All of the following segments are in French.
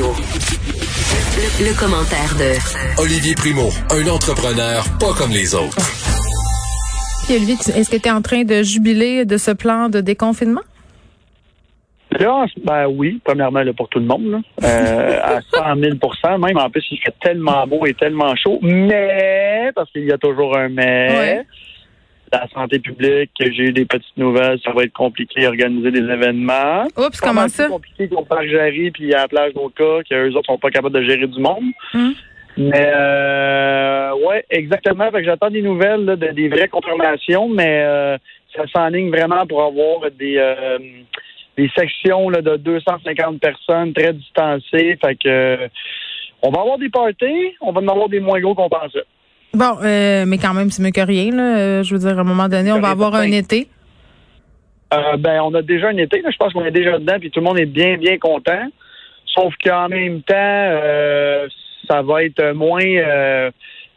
Radio. Le, le commentaire de Olivier Primo, un entrepreneur pas comme les autres. Puis Olivier, est-ce que tu es en train de jubiler de ce plan de déconfinement? Là, ben oui, premièrement là, pour tout le monde, là, euh, à 100 000% Même en plus, il fait tellement beau et tellement chaud. Mais, parce qu'il y a toujours un mais, Ouais. La santé publique, j'ai eu des petites nouvelles, ça va être compliqué d'organiser des événements. Oups, comment ça? plus compliqué qu'au Parc Jarry puis à la plage d'Oka, qu'eux autres sont pas capables de gérer du monde. Hum. Mais euh, ouais, exactement. Fait que j'attends des nouvelles, là, de- des vraies confirmations, mais euh, ça s'enligne vraiment pour avoir des euh, des sections là, de 250 personnes très distancées. Fait que euh, on va avoir des parties, on va en avoir des moins gros qu'on pensait. Bon, euh, mais quand même, c'est mieux que rien. Là. Euh, Je veux dire, à un moment donné, on va avoir un été. Euh, ben, on a déjà un été, là, je pense qu'on est déjà dedans, puis tout le monde est bien, bien content. Sauf qu'en même temps, euh, ça va être moins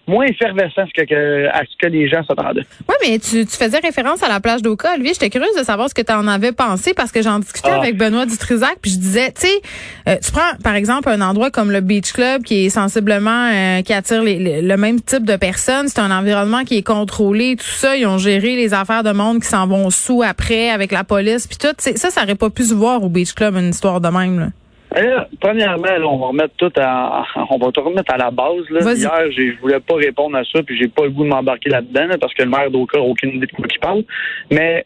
moins effervescent que, que- à ce que les gens s'attendaient. Oui, mais tu, tu faisais référence à la plage d'Oka. Olivier, j'étais curieuse de savoir ce que tu en avais pensé parce que j'en discutais Ah. avec Benoît Dutrisac, puis je disais, tu sais, euh, tu prends par exemple un endroit comme le Beach Club qui est sensiblement, euh, qui attire les- les- le même type de personnes. C'est un environnement qui est contrôlé, tout ça. Ils ont géré les affaires de monde qui s'en vont sous après avec la police, puis tout. Ça, ça aurait pas pu se voir au Beach Club, une histoire de même. Là. Et là, premièrement, là, on va remettre tout à, on va tout remettre à la base. Là. Hier, je voulais pas répondre à ça, puis j'ai pas le goût de m'embarquer là-dedans, là, parce que le maire d'Oka n'a aucune idée de quoi il parle. Mais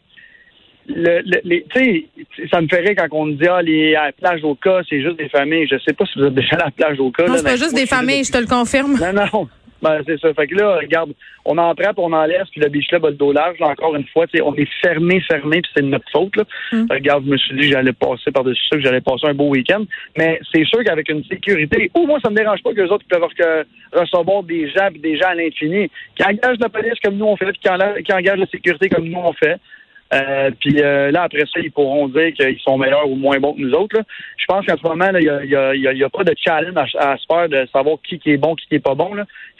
le, le- les, tu sais, ça me ferait quand on me dit ah les à la plage d'Oka, c'est juste des familles. Je sais pas si vous êtes déjà à la plage d'Oka. Non, c'est pas juste des familles, je te le confirme. non, non. Ben, c'est ça. Fait que là, regarde, on en prend, puis on en laisse, puis le beach club a le dos large. Là, encore une fois, tu sais, on est fermé, fermé, puis c'est de notre faute. Là. Mm. Regarde, je me suis dit que j'allais passer par-dessus ça, que j'allais passer un beau week-end. Mais c'est sûr qu'avec une sécurité, ou moi, ça me dérange pas que les autres peuvent re- recevoir des gens, puis des gens à l'infini, qui engagent la police comme nous on fait, puis qui engagent la sécurité comme nous on fait. Euh, puis euh, là, après ça, ils pourront dire qu'ils sont meilleurs ou moins bons que nous autres. là. Je pense qu'en ce moment, il n'y a, y a- y a- y a pas de challenge à, se faire de savoir qui, qui est bon, qui qui est pas bon.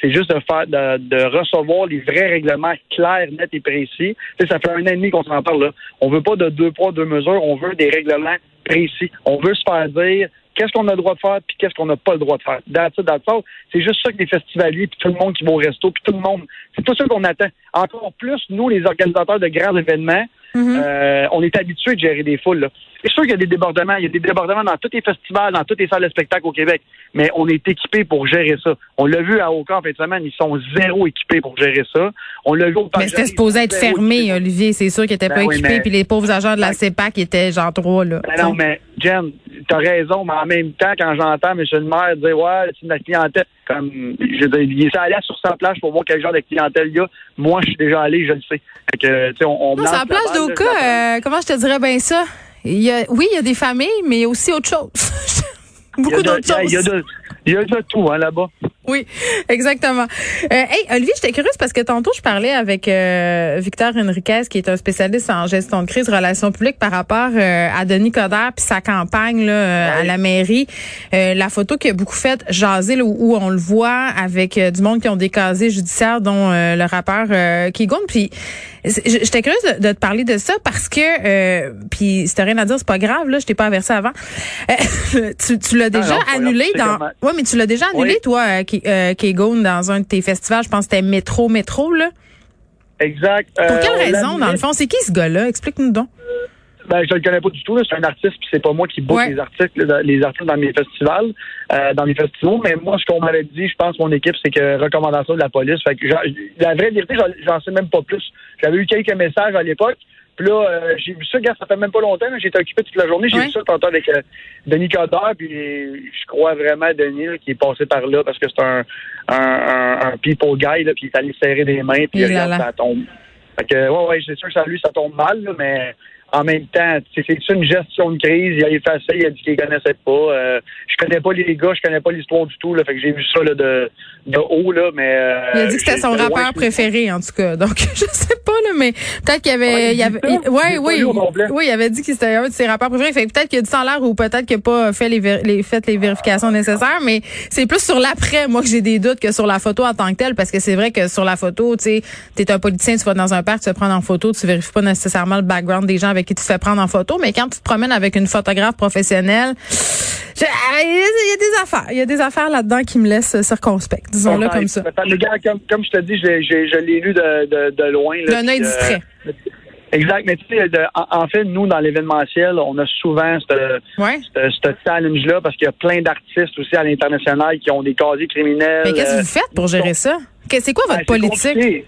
C'est juste de faire de, de recevoir les vrais règlements clairs, nets et précis. Ça fait un an et demi qu'on s'en parle. Là. On veut pas de deux poids, deux mesures. On veut des règlements précis. On veut se faire dire qu'est-ce qu'on a le droit de faire puis qu'est-ce qu'on n'a pas le droit de faire. C'est juste ça que les festivaliers puis tout le monde qui va au resto puis tout le monde. C'est tout ça qu'on attend. Encore plus, nous, les organisateurs de grands événements, Mhm. euh, on est habitué de gérer des foules. C'est sûr qu'il y a des débordements. Il y a des débordements dans tous les festivals, dans toutes les salles de spectacle au Québec. Mais on est équipé pour gérer ça. On l'a vu à Oka en fin de semaine, ils sont zéro équipés pour gérer ça. On l'a vu au Mais c'était supposé être fermé. Olivier. C'est sûr qu'ils étaient Ben pas oui, équipés, mais- puis les pauvres agents de la Ben- CEPAC étaient genre trois, là. Ben non, mais Jen, t'as raison, mais en même temps, quand j'entends M. le maire dire Ouais, c'est de la clientèle, comme je veux dire, il est allé sur sa plage pour voir quel genre de clientèle il y a. Moi, je suis déjà allé, je le sais. Fait que, tu sais, on, on Non, la la d'Oka. euh, comment je te dirais bien ça? Il y a, oui, il y a des familles, mais il y a aussi autre chose. Beaucoup d'autres a- il y a choses. de- Il y a de tout, hein, là-bas. Oui, exactement. Euh, hey, Olivier, j'étais curieuse parce que tantôt, je parlais avec euh, Victor Henriquez, qui est un spécialiste en gestion de crise, relations publiques, par rapport euh, à Denis Coderre puis sa campagne là, euh, à la mairie. Euh, la photo qui a beaucoup fait jaser, là, où, où on le voit avec euh, du monde qui ont des casiers judiciaires, dont euh, le rappeur euh, Kigon. Puis j'étais curieuse de, de te parler de ça parce que, euh, puis si t'as rien à dire, c'est pas grave, là, je t'ai pas averti avant. Euh, tu tu l'as déjà annulé dans... comment- Oui, mais tu l'as déjà annulé, Oui. toi, euh, Ki- euh, Kegon, dans un de tes festivals. Je pense que c'était Métro Métro, là. Exact. Pour Euh, quelle on l'a raison, dans le fond? C'est qui ce gars-là? Explique-nous donc. Ben, je le connais pas du tout. C'est un artiste, puis c'est pas moi qui book Ouais. les articles, les artistes dans mes festivals, euh, dans mes festivals. Mais moi, ce qu'on m'avait dit, je pense, mon équipe, c'est que recommandation de la police. Fait que la vraie vérité, j'en- sais même pas plus. J'avais eu quelques messages à l'époque. Puis là, euh, j'ai vu ça, gars, ça fait même pas longtemps. J'étais occupé toute la journée. J'ai Ouais. vu ça tantôt avec euh, Denis Coderre. Puis je crois vraiment à Denis là, qui est passé par là parce que c'est un, un, un, un people guy. Là, puis il est allé serrer des mains. Puis regarde, là. ça tombe. Fait que, ouais, ouais, c'est sûr que ça, lui, ça tombe mal, là, mais en même temps, c'est une gestion de crise. Il a effacé, il a dit qu'il connaissait pas. Euh, je connais pas les gars, je connais pas l'histoire du tout. Là, fait que j'ai vu ça là, de, de haut, là, mais. euh, Il a dit que c'était son rappeur préféré, en tout cas. Donc, je sais pas, là, mais peut-être qu'il y avait, Ouais, il avait, il- ouais, oui, oui, il avait dit que c'était un de ses rappeurs préférés. Fait peut-être qu'il a dit en l'air ou peut-être qu'il n'a pas fait les, les, fait les vérifications nécessaires, mais c'est plus sur l'après, moi, que j'ai des doutes que sur la photo en tant que telle, parce que c'est vrai que sur la photo, tu sais, t'es un politicien, tu vas dans un parc, tu te prendre en photo, tu vérifies pas nécessairement le background des gens avec qui tu te fais prendre en photo, mais quand tu te promènes avec une photographe professionnelle, Je- ah, Il y, a- des affaires. Il y a des affaires là-dedans qui me laissent circonspect. Disons-le comme ça. Attends, Les gars, comme, comme je te dis, je l'ai lu de, de, de loin. là, D'un œil puis, distrait. Exact, mais tu sais, de- en, en fait, nous, dans l'événementiel, on a souvent ce Ouais. challenge-là parce qu'il y a plein d'artistes aussi à l'international qui ont des casiers criminels. Mais qu'est-ce que euh, vous faites pour gérer ça? C'est quoi ben, votre c'est politique? compliqué.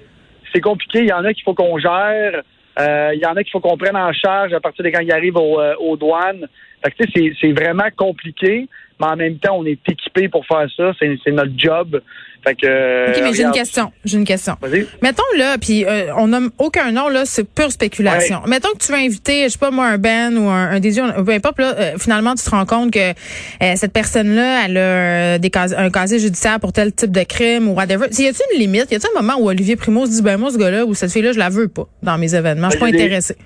C'est compliqué. Il y en a qu'il faut qu'on gère. Euh, il y en a qu'il faut qu'on prenne en charge à partir de quand ils arrivent euh, aux douanes. Fait que, tu sais, c'est- c'est vraiment compliqué, mais en même temps, on est équipé pour faire ça. C'est c'est notre job. Fait que, euh, OK, mais j'ai une question. J'ai une question. Vas-y. Mettons là, puis euh, on nomme aucun nom là, c'est pure spéculation. Mettons que tu veux inviter, je sais pas moi, un Ben ou un, un Désir, peu importe là, euh, finalement tu te rends compte que euh, cette personne-là, elle a euh, des cas- un casier judiciaire pour tel type de crime ou whatever. Y a-t-il une limite? Y a-t-il un moment où Olivier Primo se dit ben moi ce gars-là ou cette fille-là, je la veux pas dans mes événements, je suis pas Ben, des- intéressé.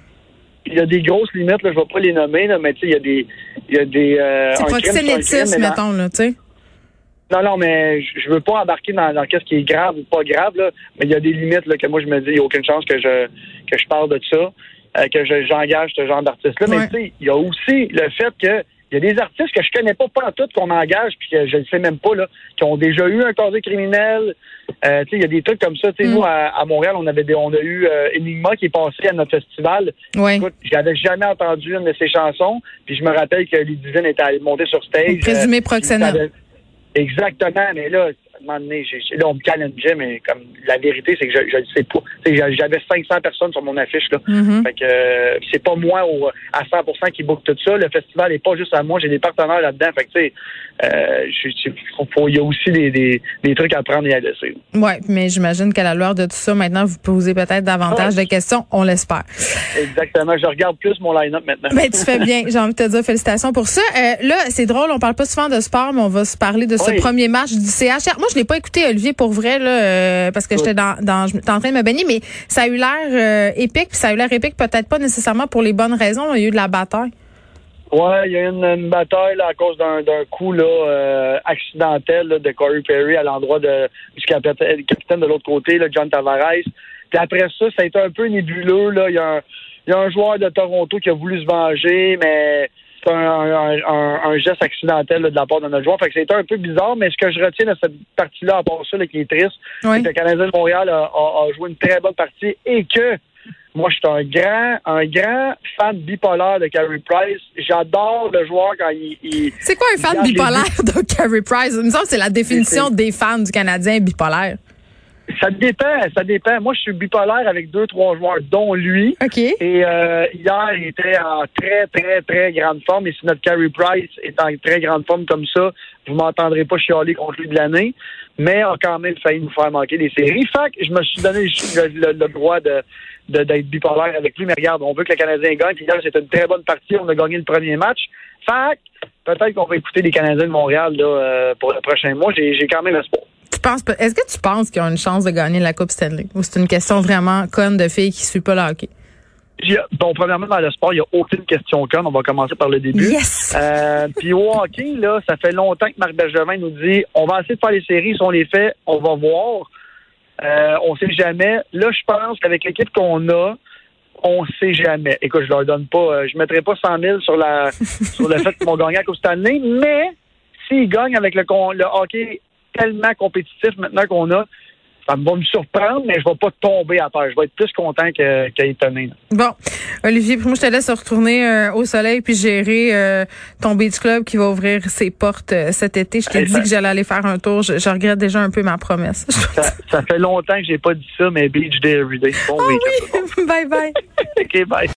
Il y a des grosses limites, là, je vais pas les nommer, là, mais tu sais, il y a des. Il y a des euh, C'est proxénétisme, mettons là, tu sais. Non, non, mais je veux pas embarquer dans, dans qu'est-ce qui est grave ou pas grave, là, mais il y a des limites là, que moi je me dis, il n'y a aucune chance que je que je parle de ça, euh, que je- j'engage ce genre d'artiste-là. Ouais. Mais tu sais, il y a aussi le fait que il y a des artistes que je connais pas pas en tout qu'on engage puis que je ne sais même pas là, qui ont déjà eu un casier criminel. Euh, il y a des trucs comme ça. Tu sais, Mm. nous à, à Montréal, on avait des, on a eu euh, Enigma qui est passé à notre festival. Ouais. Écoute, j'avais jamais entendu une de ses chansons, puis je me rappelle que les divines étaient allées monter sur stage. Présumé euh, avait- Exactement, mais là, là, on me challengeait, mais comme la vérité, c'est que je ne sais pas. J'avais 500 personnes sur mon affiche. Là. Mhm. Fait que euh, c'est pas moi au, à 100% qui book tout ça. Le festival est pas juste à moi, j'ai des partenaires là-dedans. Fait que tu sais, euh, il y a aussi des, des, des trucs à prendre et à laisser. Ouais, mais j'imagine qu'à la lueur de tout ça, maintenant vous posez peut-être davantage de questions, on l'espère. Exactement. Je regarde plus mon line-up maintenant. Ben, tu fais bien. J'ai envie de te dire félicitations pour ça. Euh, là, c'est drôle, on parle pas souvent de sport, mais on va se parler de ce Oui. premier match du CHR. Moi, je l'ai pas écouté, Olivier, pour vrai, là, euh, parce que Oui. j'étais dans, dans, j'étais en train de me baigner, mais ça a eu l'air euh, épique, puis ça a eu l'air épique peut-être pas nécessairement pour les bonnes raisons. Il y a eu de la bataille. Ouais, il y a eu une, une bataille là, à cause d'un d'un coup là, euh, accidentel là, de Corey Perry à l'endroit de du capitaine, capitaine de l'autre côté, là, John Tavares. Puis après ça, ça a été un peu nébuleux. Là. Il, y a un, il y a un joueur de Toronto qui a voulu se venger, mais c'est un, un, un- un geste accidentel là, de la part de notre joueur. Fait que c'était un peu bizarre, mais ce que je retiens de cette partie-là, à part ça, là, qui est triste, Oui. c'est que le Canadien de Montréal a, a- a joué une très bonne partie et que moi, je suis un grand, un grand fan bipolaire de Carey Price. J'adore le joueur quand il, il- C'est quoi un fan bipolaire de Carey Price? Il me semble que c'est la définition des fans du Canadien bipolaire. Ça dépend, ça dépend. Moi, je suis bipolaire avec deux, trois joueurs, dont lui. OK. Et euh, hier, il était en très, très, très grande forme. Et si notre Carey Price est en très grande forme comme ça, vous m'entendrez pas chialer contre lui de l'année. Mais a quand même failli nous faire manquer des séries. Fait que je me suis donné le, le- le droit de d'être bipolaire avec lui. Mais regarde, on veut que le Canadien gagne. Puis hier, c'était une très bonne partie. On a gagné le premier match. Fait peut-être qu'on va écouter les Canadiens de Montréal là, euh, pour le prochain mois. J'ai j'ai quand même espoir. Penses Est-ce que tu penses qu'ils ont une chance de gagner la Coupe Stanley? Ou c'est une question vraiment conne de filles qui suit pas le hockey? Bon, premièrement, dans le sport, il n'y a aucune question conne. On va commencer par le début. Yes! Euh, Puis au hockey, là, ça fait longtemps que Marc Bergevin nous dit on va essayer de faire les séries. Si on les fait, on va voir. Euh, on sait jamais. Là, je pense qu'avec l'équipe qu'on a, on sait jamais. Écoute, je leur donne pas, euh, je mettrai pas 100 000 sur la sur le fait qu'ils vont gagner à Coupe Stanley, mais s'ils gagnent avec le, le hockey tellement compétitif maintenant qu'on a, ça va me surprendre, mais je vais pas tomber à terre. Je vais être plus content qu'étonné. Bon, Olivier, moi je te laisse retourner euh, au soleil puis gérer euh, ton beach club qui va ouvrir ses portes euh, cet été. Je t'ai dit ça- que j'allais aller faire un tour. Je, je regrette déjà un peu ma promesse. Ça, ça fait longtemps que j'ai pas dit ça, mais Beach Day Everyday. Bon week-end. bye bye. OK, bye.